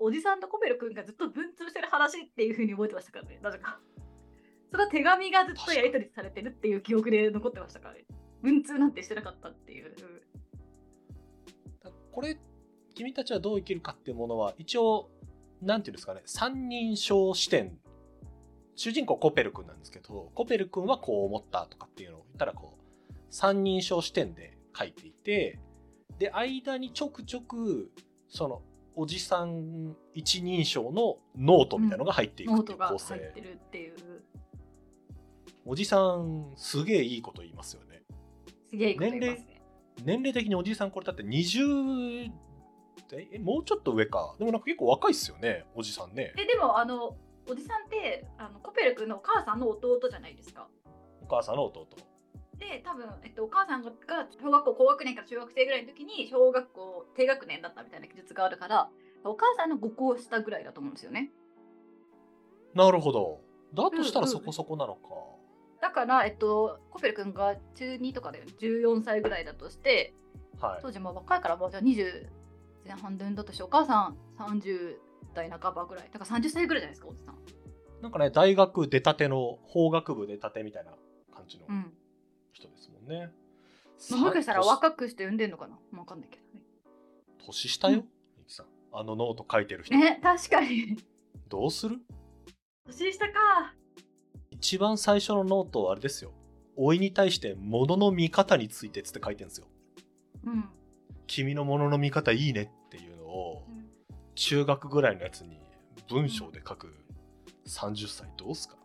おじさんとコペル君がずっと文通してる話っていうふうに覚えてましたからね。なぜかそれは手紙がずっとやり取りされてるっていう記憶で残ってましたからね。文通なんてしてなかったっていう。これ君たちはどう生きるかっていうものは一応なんていうんですかね。三人称視点主人公コペル君なんですけどコペル君はこう思ったとかっていうのを言ったらこう三人称視点で書いていてで間にちょくちょくそのおじさん一人称のノートみたいなのが入っていくっていう構成、ってるっていう。おじさんすげえいいこと言いますよね。すげえいいこと言いますね。年齢的におじさんこれだって20えもうちょっと上か。でもなんか結構若いっすよねおじさんね。えでもあのおじさんってあのコペル君のお母さんの弟じゃないですか。お母さんの弟で多分、えっと、お母さんが小学校高学年から中学生ぐらいの時に小学校低学年だったみたいな記述があるからお母さんの5個下ぐらいだと思うんですよね。なるほど。だとしたらそこそこなのか、だから、えっと、コペル君が中2とかで14歳ぐらいだとしてはい。当時まあ若いからまあじゃあ20前半分だとしてお母さん30代半ばぐらい。だから30歳ぐらいじゃないですかおじさん。なんかね大学出たての法学部出たてみたいな感じの。うんね、まあもしかしたらさ若くして産んでんのかな？わかんないけど。ね年下よ、うんミキさん。あのノート書いてる人、ね確かに。どうする？年下か。一番最初のノートはあれですよ。甥に対して物の見方についてっつって書いてるんですよ。うん、君の物の見方いいねっていうのをうん。中学ぐらいのやつに文章で書く。30歳どうすか？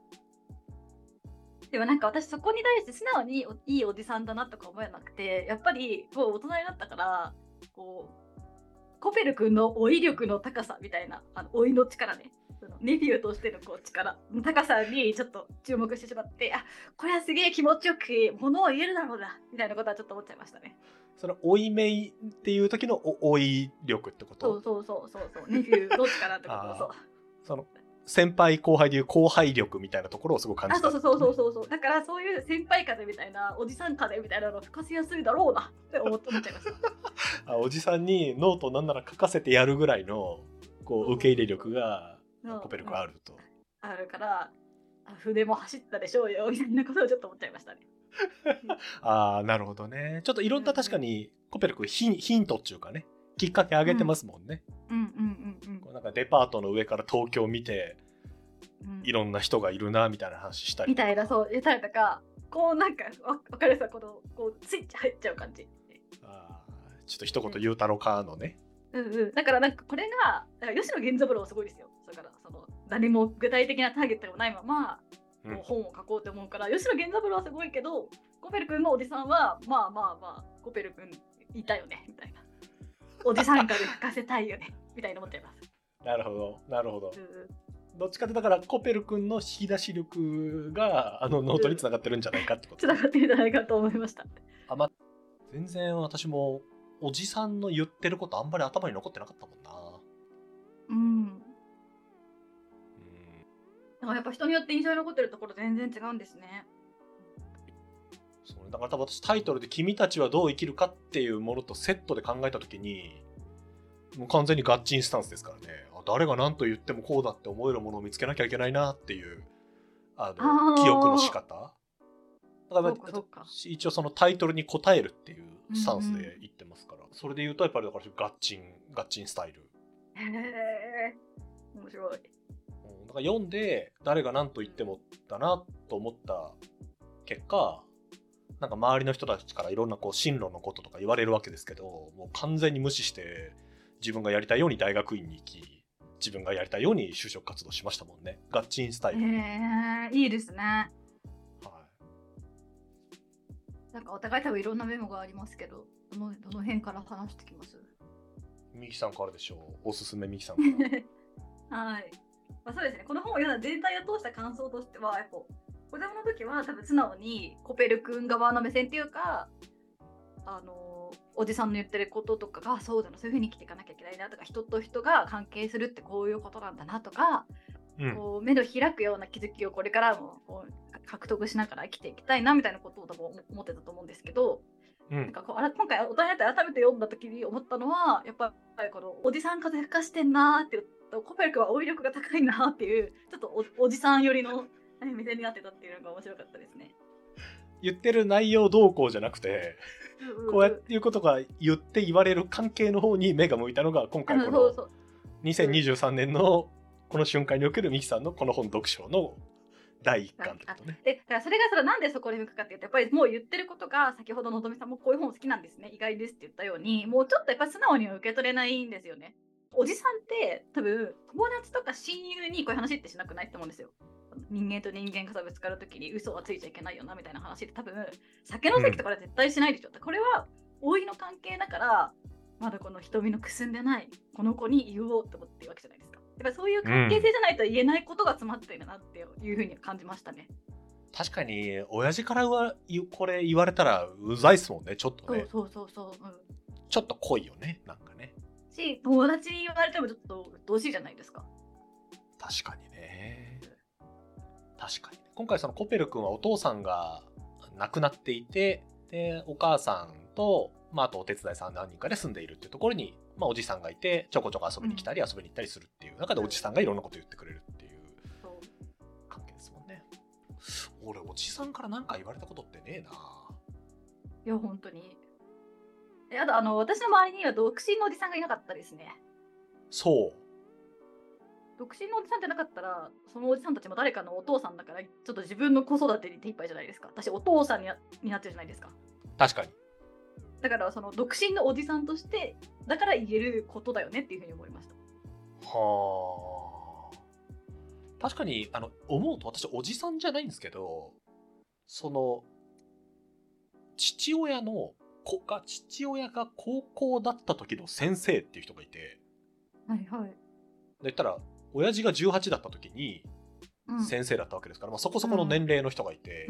でもなんか私そこに対して素直においいおじさんだなとか思えなくてやっぱりもう大人になったからこうコペル君の老い力の高さみたいなあの老いの力ね。そのネフィーとしてのこう力の高さにちょっと注目してしまってあこれはすげえ気持ちよく物を言えるだろうなみたいなことはちょっと思っちゃいましたね。その老いめいっていう時のお老い力ってこと？そうそうそうそうそう。ネフィーの力ってこと。そう。その先輩後輩でいう後輩力みたいなところをすごく感じた。あそうそうそうそうそうだからそういう先輩風みたいなおじさん風みたいなのを吹かせやすいだろうなって思っ思っちゃいましたあおじさんにノートなんなら書かせてやるぐらいのこう受け入れ力がう。んコペル君あると。あるからあ筆も走ったでしょうよみたいなことをちょっと思っちゃいましたね。ああなるほどね。ちょっといろんな確かにコペル君ヒンヒントっていうかねきっかけあげてますもんね、うんうんうんこうなんかデパートの上から東京見てうん。いろんな人がいるなみたいな話したりみたいなそう言ったりとかこうなんかわわかるさこのこうスイッチ入っちゃう感じ。あーちょっと一言言うたろかのね、うんうん。だからなんかこれがだから吉野源三郎はすごいですよ。だからその何も具体的なターゲットがないままうんこう本を書こうと思うから、吉野源三郎はすごいけどコペル君のおじさんはまあまあまあコペル君いたよねみたいな。おじさんから書かせたいよねみたいな思っちゃいます。なるほどなるほどどっちかってだからコペル君の引き出し力があのノートにつながってるんじゃないかってことつながってるんじゃないかと思いました。あま全然私もおじさんの言ってることあんまり頭に残ってなかったもんなうん。うんだからやっぱ人によって印象に残ってるところ全然違うんですね。そうだから多分私タイトルで「君たちはどう生きるか」っていうものとセットで考えた時にもう完全にガッチンスタンスですからね。あ誰が何と言ってもこうだって思えるものを見つけなきゃいけないなっていうあの記憶の仕方。だから一応そのタイトルに応えるっていうスタンスで言ってますから、それで言うとやっぱりだからガッチンガッチンスタイル。へえ。面白い。うん。だから読んで誰が何と言ってもだなと思った結果なんか周りの人たちからいろんなこう進路のこととか言われるわけですけどもう完全に無視して自分がやりたいように大学院に行き自分がやりたいように就職活動しましたもんねガッチンスタイル、へえ、いいですね。はなんかお互い多分いろんなメモがありますけど、どのどの辺から話してきます？い、ミキさんからでしょうおすすめミキさんから はい。まあ、そうですね。この本を読んだ全体を通した感想としては、やっぱ子供の時は多分素直にコペル君側の目線っていうか、あのおじさんの言ってることとかがそうだなそういうふうに生きていかなきゃいけないなとか人と人が関係するってこういうことなんだなとか、うんこう目の開くような気づきをこれからもこう獲得しながら生きていきたいなみたいなことを多分思ってたと思うんですけど、うんなんかこうあら今回大人になって改めて読んだ時に思ったのはやっぱりこのおじさん風吹かしてんなーってとコペル君は追い力が高いなっていうちょっとおおじさん寄りのえ目線になってたっていうのが面白かったですね。言ってる内容どうこうじゃなくてこうやっていうことが言って言われる関係の方に目が向いたのが今回このう んそうそう2023年のこの瞬間におけるミキさんのこの本読書の第一巻ってことね。でだからそれがそれなんでそこに向くかっていうとやっぱりもう言ってることが先ほどのぞみさんもこういう本好きなんですね意外ですって言ったようにもうちょっとやっぱり素直には受け取れないんですよね。おじさんって多分友達とか親友にこういう話ってしなくないって思うんですよ。人間と人間がさぶつかるときに嘘はついちゃいけないよなみたいな話って多分酒の席とかで絶対しないでしょ。これは老いの関係だからまだこの瞳のくすんでないこの子に言おうって思ってるわけじゃないですか。やっぱりそういう関係性じゃないと言えないことが詰まっているなっていうふうに感じましたね。確かに親父からはこれ言われたらうざいっすもんねちょっとねそうそうそうそう。うんちょっと濃いよねなんかねし友達に言われてもちょっと鬱陶しいじゃないですか。確かにね確かに。今回そのコペル君はお父さんが亡くなっていてでお母さんと、まあ、あとお手伝いさん何人かで住んでいるっていうところに、まあ、おじさんがいてちょこちょこ遊びに来たり遊びに行ったりするっていう中でおじさんがいろんなこと言ってくれるっていう。関係ですもんね。俺おじさんから何か言われたことってねえな。いや本当に。えあとあの私の周りには独身のおじさんがいなかったですね。そう独身のおじさんってなかったらそのおじさんたちも誰かのお父さんだからちょっと自分の子育てに手一杯じゃないですか。私お父さんになになってるじゃないですか。確かにだからその独身のおじさんとしてだから言えることだよねっていうふうに思いました。はあ確かにあの思うと私おじさんじゃないんですけどその父親の子が父親が高校だった時の先生っていう人がいてはいはい。で言ったら親父が18だった時にうん。先生だったわけですから、まあ、そこそこの年齢の人がいて、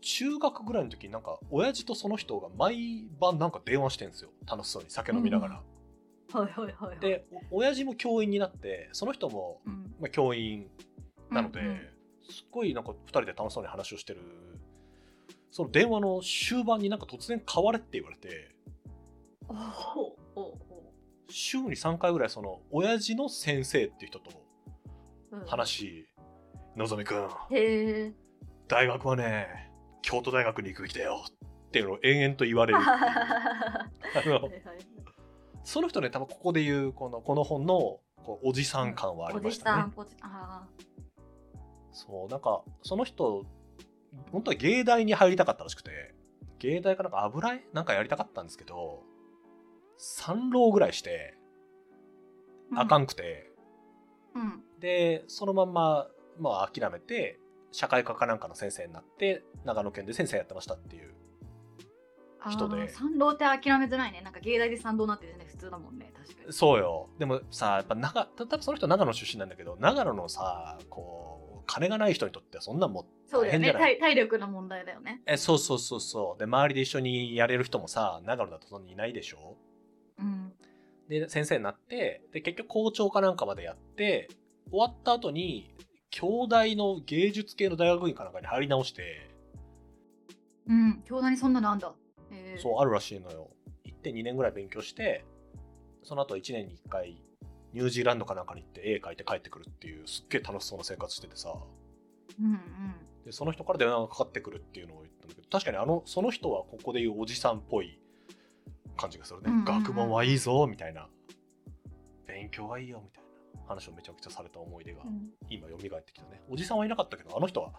中学ぐらいの時になんか親父とその人が毎晩なんか電話してんですよ。楽しそうに酒飲みながら。はいはいはいはい。でお親父も教員になってその人も、うん、まあ、教員なので、うんうん。すっごいなんか2人で楽しそうに話をしてる。その電話の終盤になんか突然変われって言われて。おお週に3回ぐらいその親父の先生っていう人とうん。話のぞみくん。大学はね京都大学に行くべきだよ。っていうのを延々と言われる。その人ね多分ここで言うこのこの本のこうおじさん感はありましたね。そうなんかその人本当は芸大に入りたかったらしくて芸大かなんか油絵なんかやりたかったんですけど3浪ぐらいしてーあかんくて、うん。でそのまんま、まあ、諦めて社会科かなんかの先生になって長野県で先生やってましたっていう人であー賛同って諦めづらいね。なんか芸大で賛同になってるね、普通だもんね、確かに。そうよでもさやっぱ長多分その人長野出身なんだけど長野のさこう金がない人にとってはそんなんもうそうだよね大変じゃない？体。体力の問題だよね。えそうそうそうそうで周りで一緒にやれる人もさ長野だとそんなにいないでしょ？うん。で先生になってで結局校長かなんかまでやって終わった後に京大の芸術系の大学院かなんかに入り直してうん。京大にそんなのあんだ。えー、そうあるらしいのよ行って2年ぐらい勉強してその後1年に1回ニュージーランドかなんかに行って絵描いて帰ってくるっていうすっげえ楽しそうな生活しててさうんうん。でその人から電話がかかってくるっていうのを言ったんだけど確かにあのその人はここでいうおじさんっぽい感じがするね、うんうんうん。学問はいいぞみたいな。勉強はいいよみたいな話をめちゃくちゃされた思い出がうん。今蘇ってきたね。おじさんはいなかったけどあの人は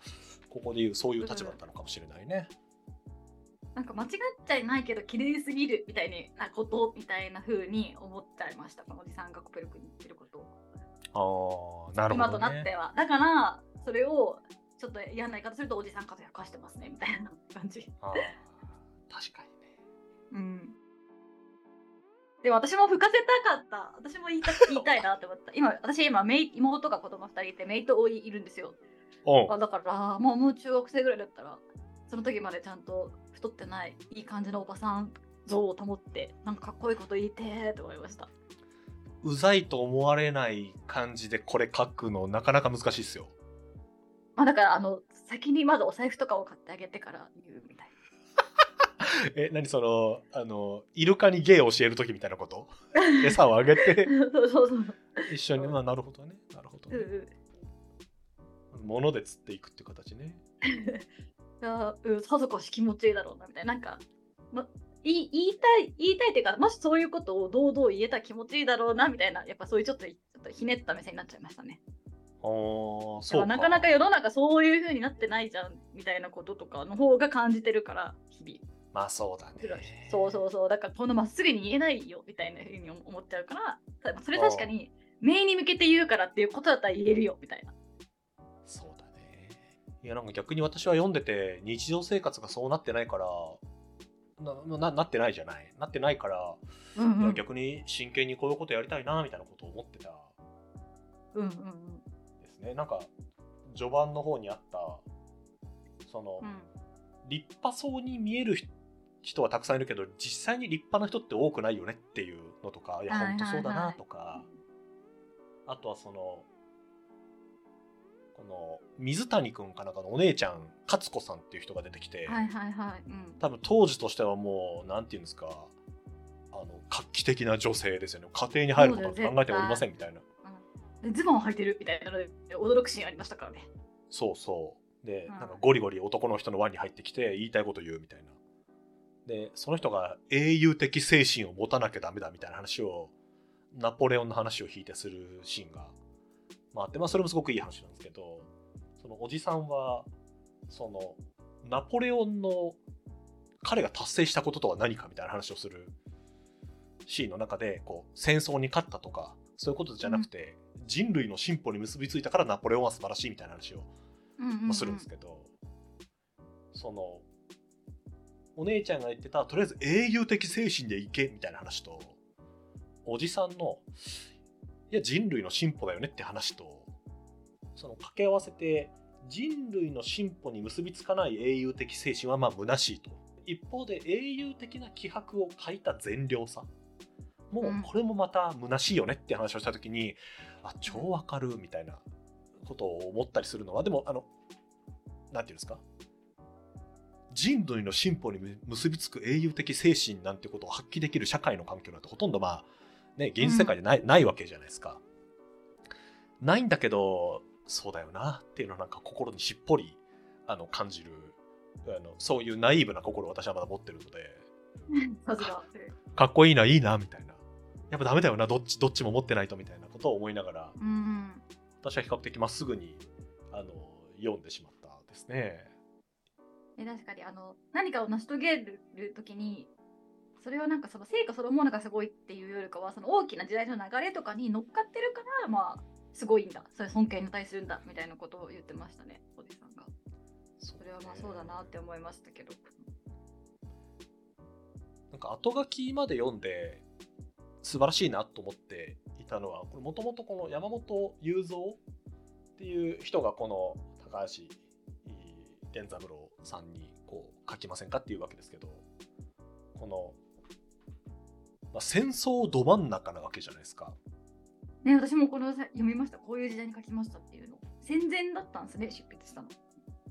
ここでいうそういう立場だったのかもしれないね、なんか間違っちゃいないけど綺麗すぎるみたいなことみたいな風に思っちゃいましたこのおじさんがコペルクに言ってることを。ああなるほ今どね。となってはだからそれをちょっと嫌な言い方するとおじさん風吹かしてますねみたいな感じ。確かにね。うんでも私も吹かせたかった。私も言いた 言いたいなって思った。今私今妹が子供2人いて姪と甥いるんですよ。う。んあだからもうもう中学生ぐらいだったらその時までちゃんと太ってないいい感じのおばさん像を保ってなんかかっこいいこと言いてーって思いました。うざいと思われない感じでこれ書くのなかなか難しいっすよ。まあだからあの先にまずお財布とかを買ってあげてから言うみ え何そのあのイルカに芸を教える時みたいなこと？餌をあげて？そうそうそう。一緒に。まあなるほどね。なるほど、ね、うで釣っていくっていう形ね。いや、うん、さぞかし気持ちいいだろうなみたいな。なんか、ま、言い言いたい、言いたいっていうか、もしそういうことを堂々言えたら気持ちいいだろうなみたいな、やっぱそういうちょっとちょっとひねった目線になっちゃいましたね。あそうからなかなか世の中そういう風になってないじゃんみたいなこととかの方が感じてるから、日々。まあそうだね。そうそうそう。だからこのまっすぐに言えないよみたいな風に思っちゃうから、それ確かに、目に向けて言うからっていうことだったら言えるよみたいな。そうだね。いやなんか逆に私は読んでて日常生活がそうなってないからなななってないじゃない。なってないから、うんいや逆に真剣にこういうことやりたいなみたいなことを思ってた。うんうん。ですね。なんか序盤の方にあったその、うん。立派そうに見える人人はたくさんいるけど実際に立派な人って多くないよねっていうのとかいやはいはい本当そうだなとか、あとはそのこの水谷くんかなんかのお姉ちゃん勝子さんっていう人が出てきて、はいはいはい。うん。多分当時としてはもうなんていうんですかあの画期的な女性ですよね。家庭に入ることなんて考えておりませんみたいな。でズボンを履いてるみたいなので驚くシーンありましたからね。そうそう。で、うんなんかゴリゴリ男の人の輪に入ってきて言いたいこと言うみたいなでその人が英雄的精神を持たなきゃダメだみたいな話をナポレオンの話を引いてするシーンが、まあ、あって、まあ、それもすごくいい話なんですけどそのおじさんはそのナポレオンの彼が達成したこととは何かみたいな話をするシーンの中でこう戦争に勝ったとかそういうことじゃなくて、人類の進歩に結びついたからナポレオンは素晴らしいみたいな話をうんうんうん。まあするんですけど、そのお姉ちゃんが言ってたとりあえず英雄的精神でいけみたいな話とおじさんのいや人類の進歩だよねって話とその掛け合わせて人類の進歩に結びつかない英雄的精神はまあ虚しいと。一方で英雄的な気迫を書いた善良さもううん。これもまた虚しいよねって話をした時に、あ超わかるみたいなことを思ったりするのはでもあのなんていうんですか？人類の進歩に結びつく英雄的精神なんてことを発揮できる社会の環境なんてほとんどまあね現実世界でない,、ないわけじゃないですか。ないんだけどそうだよなっていうのをなんか心にしっぽりあの感じるあのそういうナイーブな心を私はまだ持ってるので さすが。かっこいいないいなみたいなやっぱダメだよなどっちどっちも持ってないとみたいなことを思いながらうんうん。私は比較的まっすぐにあの読んでしまったですね。え確かにあの何かを成し遂げる時にそれはなんかその成果そのものがすごいっていうよりかはその大きな時代の流れとかに乗っかってるからまあすごいんだ。それ尊敬に値するんだみたいなことを言ってましたねおじさんが。それはまあそうだなって思いましたけど。なんか後書きまで読んで素晴らしいなと思っていたのはこれもともとこの山本雄三っていう人がこの高橋源三郎さんにこう書きませんかっていうわけですけどこの、まあ、戦争ど真ん中なわけじゃないですか。ね私もこのさ読みました。こういう時代に書きましたっていうの。戦前だったんですね執筆したの、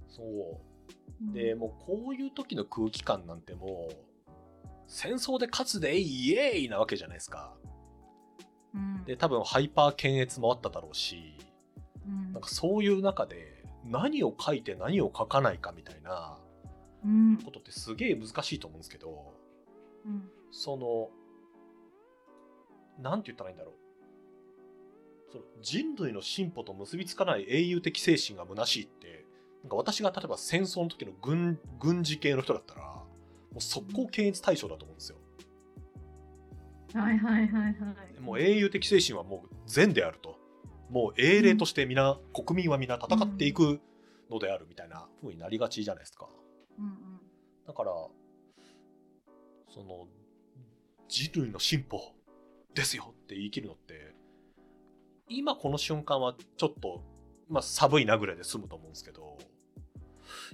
そう。でもうこういう時の空気感なんてもう戦争で勝つでイエーイなわけじゃないですか。うん。で多分ハイパー検閲もあっただろうしうん。なんかそういう中で何を書いて何を書かないかみたいなうんことってすげえ難しいと思うんですけどうんそのなんて言ったらいいんだろうその人類の進歩と結びつかない英雄的精神が虚しいってなんか私が例えば戦争の時の軍軍事系の人だったらもう速攻検閲対象だと思うんですよ。はいはいはいはいもう英雄的精神はもう善であると。もう英霊として皆、国民は皆戦っていくのであるみたいな風になりがちじゃないですか。うんうんだから、その、人類の進歩ですよって言い切るのって、今この瞬間はちょっと、まあ寒いなぐらいで済むと思うんですけど、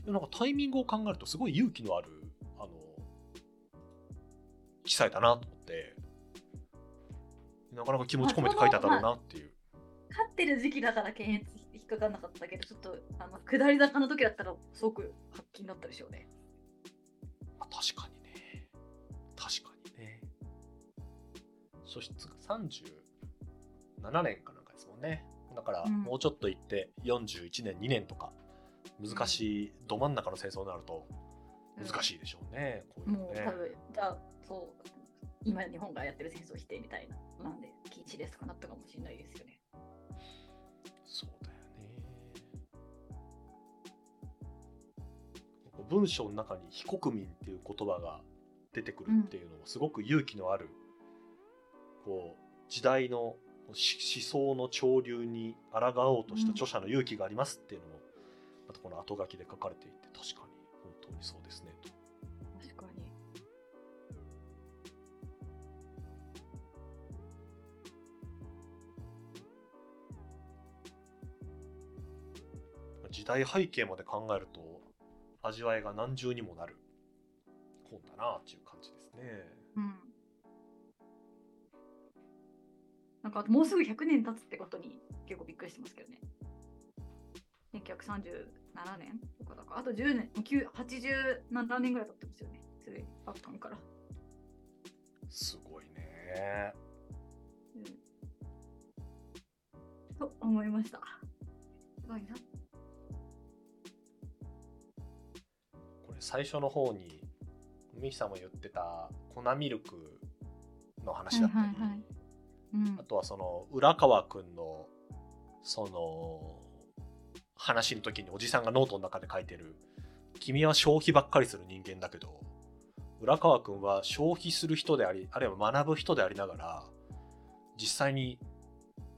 なんかタイミングを考えるとすごい勇気のある、あの、記載だなと思って、なかなか気持ち込めて書いてあったろうなっていう。勝ってる時期だから検閲引っかかんなかったけどちょっとあの下り坂の時だったらすごく発揮になったでしょうね。まあ確かにね。確かにね。初出が37年かなんかですもんね。だからうん。もうちょっと行って41年2年とか難しいど真ん中の戦争になると難しいでしょうね、こういうのね。もう多分じゃあそう今日本がやってる戦争否定みたいななんで禁止ですとかなったかもしれないですよね。文章の中に非国民っていう言葉が出てくるっていうのもすごく勇気のある、こう時代のし思想の潮流に抗おうとした著者の勇気がありますっていうのも、またこの後書きで書かれていて確かに本当にそうですねと。確かに。時代背景まで考えると味わいが何重にもなる本だなっていう感じですね。うん。なんかもうすぐ100年経つってことに結構びっくりしてますけどね。1937年とかだから、あと10年、9 87年ぐらい経ってますよね。すでに、あったんから。すごいね。うん。と思いました。すごいな。最初の方にミキさんも言ってた粉ミルクの話だったり、はいはいはいうんあ。とはその浦川くんのその話の時におじさんがノートの中で書いてる「君は消費ばっかりする人間だけど浦川くんは消費する人でありあるいは学ぶ人でありながら実際に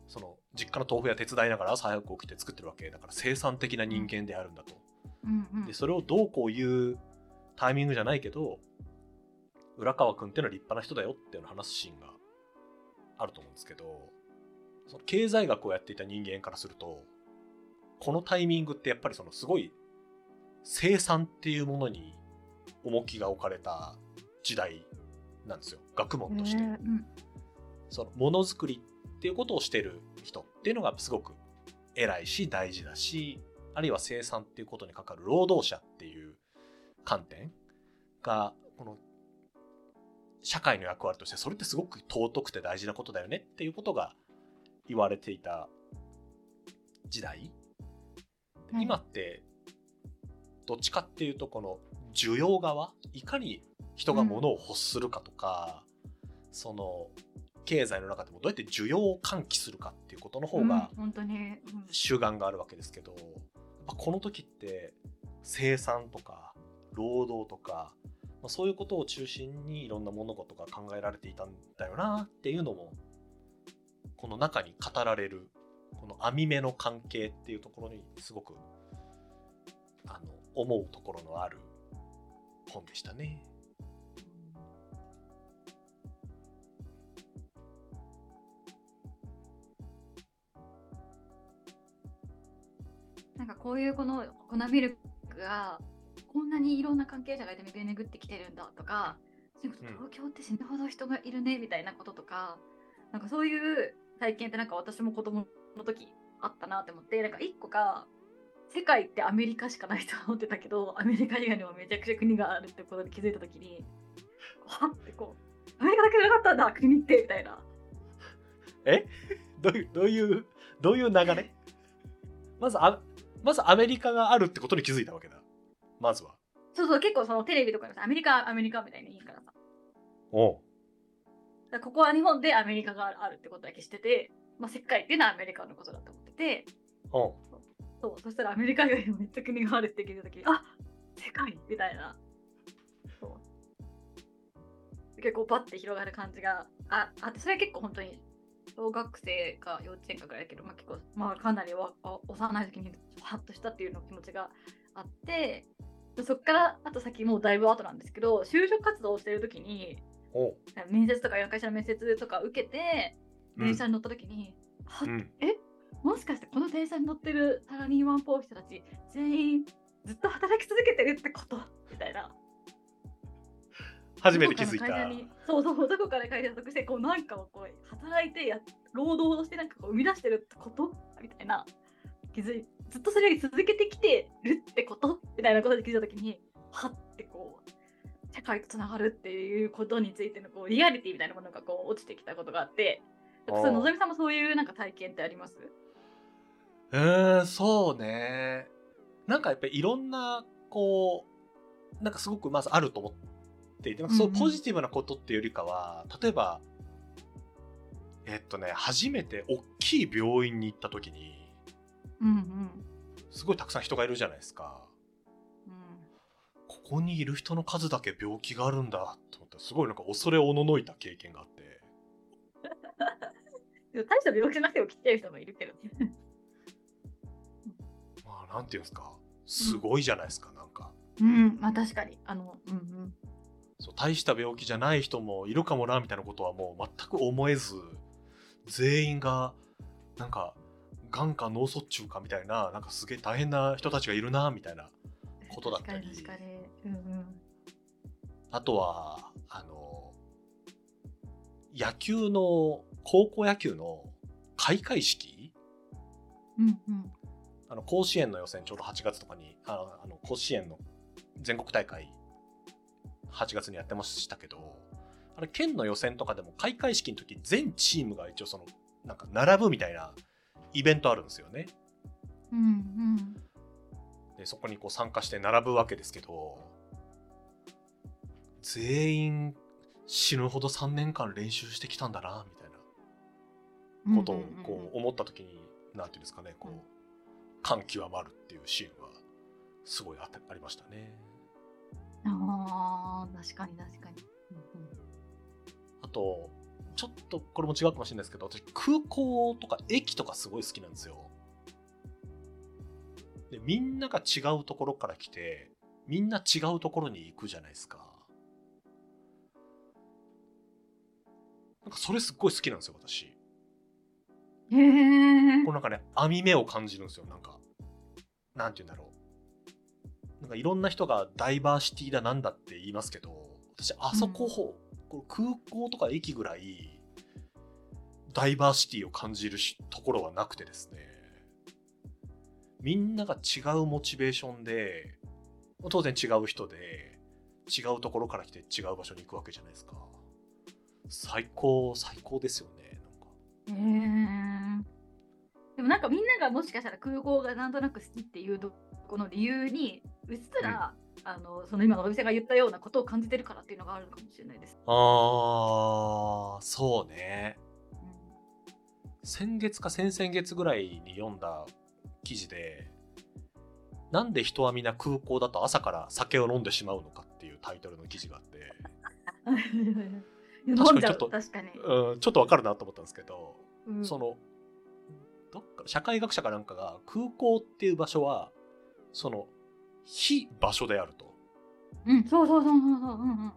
その実家の豆腐屋手伝いながら朝早く起きて作ってるわけだから生産的な人間であるんだと。うんうん。でそれをどうこう言うタイミングじゃないけど浦川君っていうのは立派な人だよっていうのを話すシーンがあると思うんですけどその経済学をやっていた人間からするとこのタイミングってやっぱりそのすごい生産っていうものに重きが置かれた時代なんですよ。学問として。へーうん。そのものづくりっていうことをしてる人っていうのがすごく偉いし大事だしあるいは生産っていうことにかかる労働者っていう観点がこの社会の役割としてそれってすごく尊くて大事なことだよねっていうことが言われていた時代、はい。今ってどっちかっていうとこの需要側いかに人が物を欲するかとか、その経済の中でもどうやって需要を喚起するかっていうことの方が主眼があるわけですけど、やっこの時って生産とか労働とか、まあ、そういうことを中心にいろんな物事が考えられていたんだよなっていうのもこの中に語られるこの網目の関係っていうところにすごくあの思うところのある本でしたね。なんかこういうこの粉ミルクがこんなにいろんな関係者がいて巡ってきてるんだとか、そうん。東京って死ぬほど人がいるねみたいなこととか、なんかそういう体験ってなんか私も子供の時あったなって思って、なんか一個が世界ってアメリカしかないと思ってたけど、アメリカ以外にもめちゃくちゃ国があるってことに気づいた時に、はってこう、アメリカだけじゃなかったんだ、国ってみたいな。え？どういうどういうどういう流れ？まずあまずアメリカがあるってことに気づいたわけだまずは。そうそう、結構そのテレビとかでさ、アメリカ、アメリカみたいに言いからさ。おうだここは日本でアメリカがあるってことだけしてて、まあ、世界っていうのはアメリカのことだと思ってて、おうそうそしたらアメリカ以外にもめっちゃ国があるって聞いたときに、あ世界みたいな。そう結構バッて広がる感じがああって、それは結構本当に小学生か幼稚園かぐらいだけど、まあ、結構、まあ、かなり幼い時にハッとしたっていうの気持ちがあって、でそっからあと先もうだいぶ後なんですけど、就職活動をしてる時に、面接とか会社の面接とか受けて電車に乗った時に、はうん。もしかしてこの電車に乗ってるサラリーマンっぽい人たち全員ずっと働き続けてるってこと？みたいな初めて気づいた。そうそうどこかで会社に属してこうなんかをこう働いてや労働をしてなんかこう生み出してるってことみたいな。気づいずっとそれを続けてきてるってことみたいなことに気づいた時にはってこう世界とつながるっていうことについてのこうリアリティみたいなものがこう落ちてきたことがあってそれのぞみさんもそういうなんか体験ってあります？えー、そうね。なんかやっぱりいろんなこうなんかすごくまずあると思っていて、そうポジティブなことっていうよりかは例えばえっとね初めて大きい病院に行った時に、うんうん、すごいたくさん人がいるじゃないですか。うん、ここにいる人の数だけ病気があるんだと思ってすごいなんか恐れおののいた経験があって。大した病気なくても来てる人もいるけどね。まあなんていうんですかすごいじゃないですか、うん、なんか。うんまあ確かにあのうんうんそう大した病気じゃない人もいるかもなみたいなことはもう全く思えず全員がなんかがんか脳卒中かみたいななんかすげえ大変な人たちがいるなみたいなことだったり、うんうん、あとはあの野球の高校野球の開会式、うんうん、あの甲子園の予選ちょうど8月とかにああの甲子園の全国大会8月にやってましたけどあれ県の予選とかでも開会式の時全チームが一応そのなんか並ぶみたいなイベントあるんですよね。うんうん、でそこにこう参加して並ぶわけですけど全員死ぬほど3年間練習してきたんだなみたいなことをこう思った時に何て言うんですかねこう感極まるっていうシーンはすごいあありましたね。あ確かに確かに。あとちょっとこれも違うかもしれないですけど私空港とか駅とかすごい好きなんですよ。でみんなが違うところから来てみんな違うところに行くじゃないですか。なんかそれすっごい好きなんですよ私。へえ。こうなんかね網目を感じるんですよなんか。なんて言うんだろう。なんかいろんな人がダイバーシティだなんだって言いますけど私あそこ、うん。こ空港とか駅ぐらいダイバーシティを感じるところはなくてですね。みんなが違うモチベーションで当然違う人で違うところから来て違う場所に行くわけじゃないですか。最高最高ですよねなんか。へえでもなんかみんながもしかしたら空港がなんとなく好きっていうこの理由にうっすら、うん。あのその今のお店が言ったようなことを感じてるからっていうのがあるのかもしれないです。ああそうね、うん、先月か先々月ぐらいに読んだ記事でなんで人はみんな空港だと朝から酒を飲んでしまうのかっていうタイトルの記事があって。確かにちょっとうん、ちょっとわかるなと思ったんですけど、うん、そのどっか社会学者かなんかが空港っていう場所はその非場所であると。うん、そうそうそうそうそう。うんうん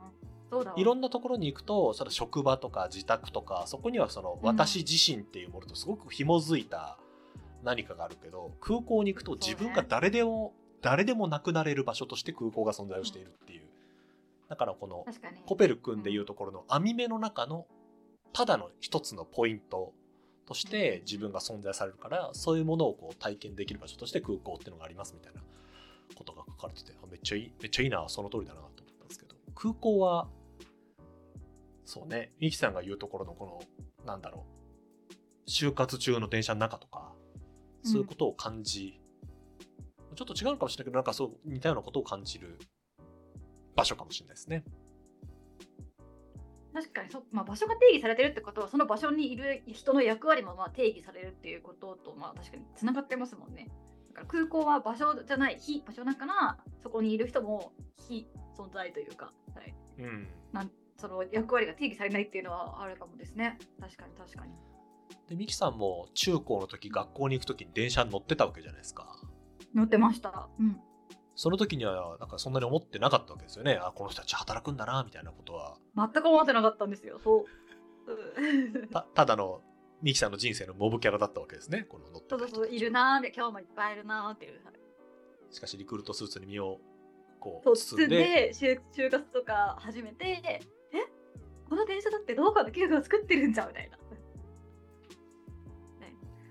そうだいろんなところに行くとそれ職場とか自宅とかそこにはその私自身っていうものとすごく紐づいた何かがあるけど空港に行くと自分が誰でも、ね、誰でもなくなれる場所として空港が存在をしているっていう、だからこのコペル君でいうところの網目の中のただの一つのポイントとして自分が存在されるからそういうものをこう体験できる場所として空港っていうのがありますみたいなことが書かれてて、めっちゃいい、めっちゃいいな、その通りだなと思ったんですけど、空港は、そうね、ミキさんが言うところのこの、なんだろう、就活中の電車の中とか、そういうことを感じ、うん、ちょっと違うかもしれないけど、なんかそう似たようなことを感じる場所かもしれないですね。確かにそ、まあ、場所が定義されてるってことはその場所にいる人の役割もまあ定義されるっていうこととまあ確かにつながってますもんね。から空港は場所じゃない非場所だからそこにいる人も非存在というか、はい。うん、なんその役割が定義されないっていうのはあるかもですね。確かに確かに。でミキさんも中高の時学校に行く時に電車に乗ってたわけじゃないですか。乗ってました。うん。その時にはなんかそんなに思ってなかったわけですよね。あこの人たち働くんだなみたいなことは。全く思ってなかったんですよ。そう。た ただのミキさんの人生のモブキャラだったわけですね。この乗ってそうそうそう、いるなー今日もいっぱいいるなーっていう。しかし、リクルートスーツに身をこう包んで就就活とか始めて、え？この電車だってどうかの企画を作ってるんじゃんみたいな。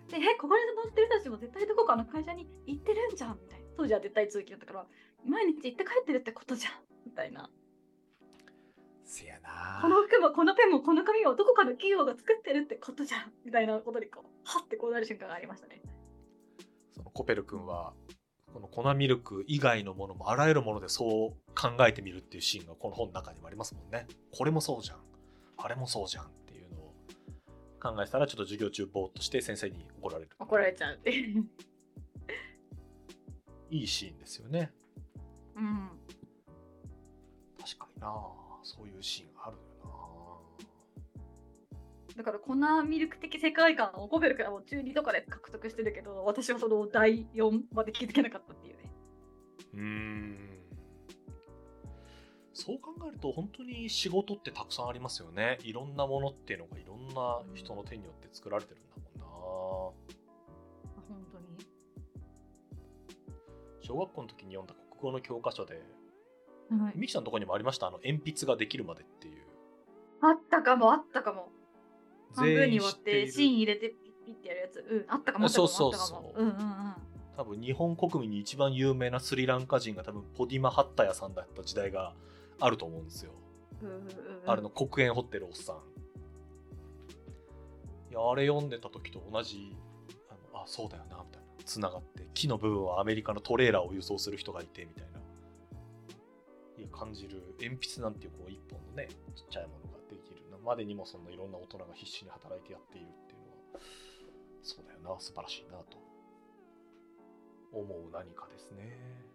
で、え、ここに乗ってる人たちも絶対どこかの会社に行ってるんじゃんみたいな。当時は絶対通勤だったから、毎日行って帰ってるってことじゃんみたいな。せやなこの服もこのペンもこの紙もどこかの企業が作ってるってことじゃんみたいなことにこうはってこうなる瞬間がありましたね。そのコペル君はこの粉ミルク以外のものもあらゆるものでそう考えてみるっていうシーンがこの本の中にもありますもんね。これもそうじゃんあれもそうじゃんっていうのを考えてたらちょっと授業中ぼーっとして先生に怒られる怒られちゃうっていう。いいシーンですよねうん。確かになそういうシーンがあるよだから粉ミルク的世界観をコベルからもう中2とかで獲得してるけど私はその第4まで気づけなかったっていうね。なうーんそう考えると本当に仕事ってたくさんありますよねいろんなものっていうのがいろんな人の手によって作られてるんだも本当に？んな小学校の時に読んだ国語の教科書ではい、ミキさんのとこにもありました？あの鉛筆ができるまでっていう。あったかもあったかも。半分に割って芯入れてピッてやるやつ。うん、あったかもあったかもそうそうそう。うんうんうん。多分日本国民に一番有名なスリランカ人が多分ポディマハッタヤさんだった時代があると思うんですよ、うんうんうん。あれの黒煙掘ってるおっさん。いやあれ読んでた時と同じあのあそうだよなみたいな。つながって木の部分はアメリカのトレーラーを輸送する人がいてみたいな感じる鉛筆なんていうこう一本のねちっちゃいものができるまでにもそんないろんな大人が必死に働いてやっているっていうのはそうだよな素晴らしいなと思う何かですね。